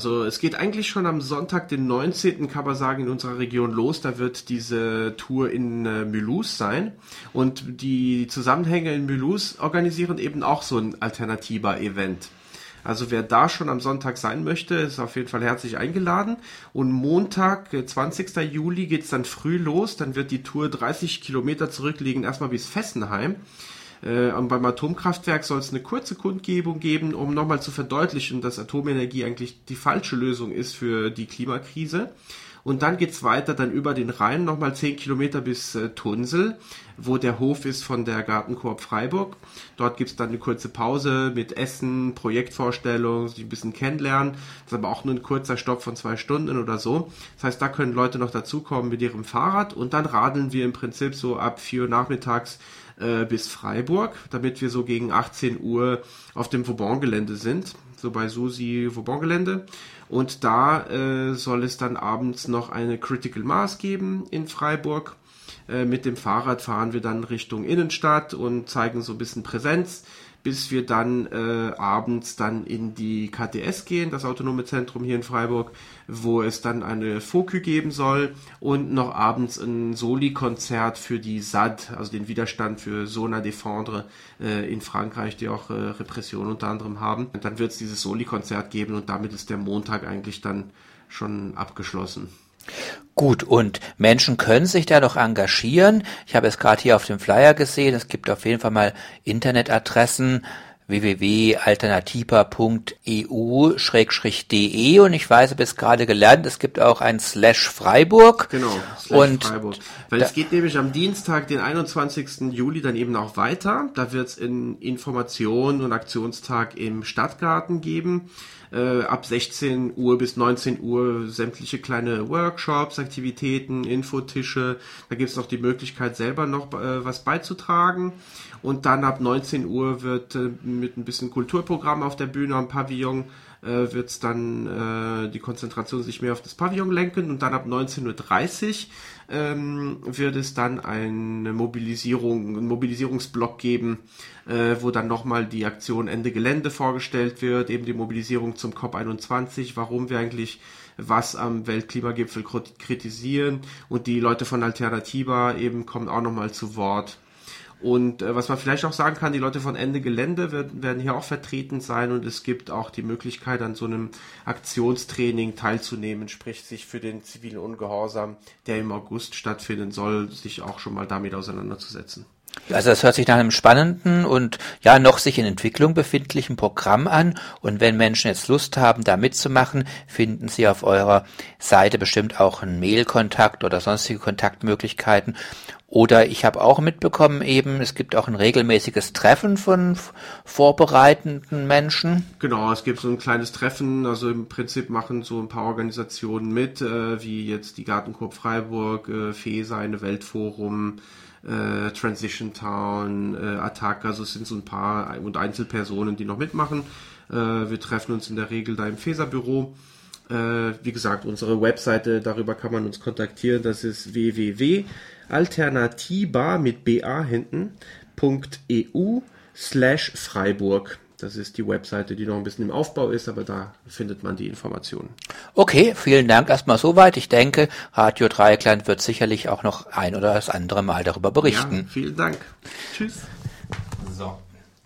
Also es geht eigentlich schon am Sonntag, den 19. kann man sagen, in unserer Region los. Da wird diese Tour in äh, Mulhouse sein. Und die Zusammenhänge in Mulhouse organisieren eben auch so ein alternativer Event. Also wer da schon am Sonntag sein möchte, ist auf jeden Fall herzlich eingeladen. Und Montag, 20. Äh, Juli, geht's dann früh los. Dann wird die Tour 30 Kilometer zurückliegen, erstmal bis Fessenheim. Äh, und beim Atomkraftwerk soll es eine kurze Kundgebung geben, um nochmal zu verdeutlichen, dass Atomenergie eigentlich die falsche Lösung ist für die Klimakrise. Und dann geht's weiter, dann über den Rhein, nochmal 10 Kilometer bis äh, Tunsel, wo der Hof ist von der Gartenkorb Freiburg. Dort gibt's dann eine kurze Pause mit Essen, Projektvorstellung, sich ein bisschen kennenlernen. Das ist aber auch nur ein kurzer Stopp von zwei Stunden oder so. Das heißt, da können Leute noch dazukommen mit ihrem Fahrrad und dann radeln wir im Prinzip so ab 4 Uhr nachmittags äh, bis Freiburg, damit wir so gegen 18 Uhr auf dem Vauban-Gelände sind, so bei Susi Vauban-Gelände. Und da äh, soll es dann abends noch eine Critical Mass geben in Freiburg. Äh, mit dem Fahrrad fahren wir dann Richtung Innenstadt und zeigen so ein bisschen Präsenz bis wir dann äh, abends dann in die KTS gehen, das autonome Zentrum hier in Freiburg, wo es dann eine Fokü geben soll und noch abends ein Soli-Konzert für die SAD, also den Widerstand für Sona Défendre äh, in Frankreich, die auch äh, Repression unter anderem haben. Und dann wird es dieses Soli-Konzert geben und damit ist der Montag eigentlich dann schon abgeschlossen. Gut, und Menschen können sich da doch engagieren. Ich habe es gerade hier auf dem Flyer gesehen. Es gibt auf jeden Fall mal Internetadressen www.alternativer.eu-de und ich weiß, habe es gerade gelernt, es gibt auch ein Slash Freiburg. Genau, Slash und Freiburg. Weil es geht nämlich am Dienstag, den 21. Juli, dann eben auch weiter. Da wird es in Informationen und Aktionstag im Stadtgarten geben äh, ab 16 Uhr bis 19 Uhr sämtliche kleine Workshops, Aktivitäten, Infotische. Da gibt es noch die Möglichkeit, selber noch äh, was beizutragen. Und dann ab 19 Uhr wird äh, mit ein bisschen Kulturprogramm auf der Bühne am Pavillon äh, wird es dann äh, die Konzentration sich mehr auf das Pavillon lenken und dann ab 19.30 Uhr ähm, wird es dann eine Mobilisierung, einen Mobilisierungsblock geben, äh, wo dann nochmal die Aktion Ende Gelände vorgestellt wird, eben die Mobilisierung zum COP21, warum wir eigentlich was am Weltklimagipfel kritisieren und die Leute von Alternativa eben kommen auch nochmal zu Wort. Und äh, was man vielleicht auch sagen kann, die Leute von Ende Gelände werden, werden hier auch vertreten sein und es gibt auch die Möglichkeit, an so einem Aktionstraining teilzunehmen, sprich sich für den zivilen Ungehorsam, der im August stattfinden soll, sich auch schon mal damit auseinanderzusetzen. Also das hört sich nach einem spannenden und ja noch sich in Entwicklung befindlichen Programm an. Und wenn Menschen jetzt Lust haben, da mitzumachen, finden Sie auf eurer Seite bestimmt auch einen Mailkontakt oder sonstige Kontaktmöglichkeiten. Oder ich habe auch mitbekommen eben, es gibt auch ein regelmäßiges Treffen von vorbereitenden Menschen. Genau, es gibt so ein kleines Treffen. Also im Prinzip machen so ein paar Organisationen mit, äh, wie jetzt die Gartenkorb Freiburg, äh, FESA, eine Weltforum, äh, Transition Town, äh, Attack. Also es sind so ein paar und Einzelpersonen, die noch mitmachen. Äh, wir treffen uns in der Regel da im FESA-Büro. Äh, wie gesagt, unsere Webseite, darüber kann man uns kontaktieren. Das ist www.alternativa mit ba hinten .eu slash Freiburg. Das ist die Webseite, die noch ein bisschen im Aufbau ist, aber da findet man die Informationen. Okay, vielen Dank erstmal soweit. Ich denke, Radio Dreieckland wird sicherlich auch noch ein oder das andere Mal darüber berichten. Ja, vielen Dank. Tschüss. So.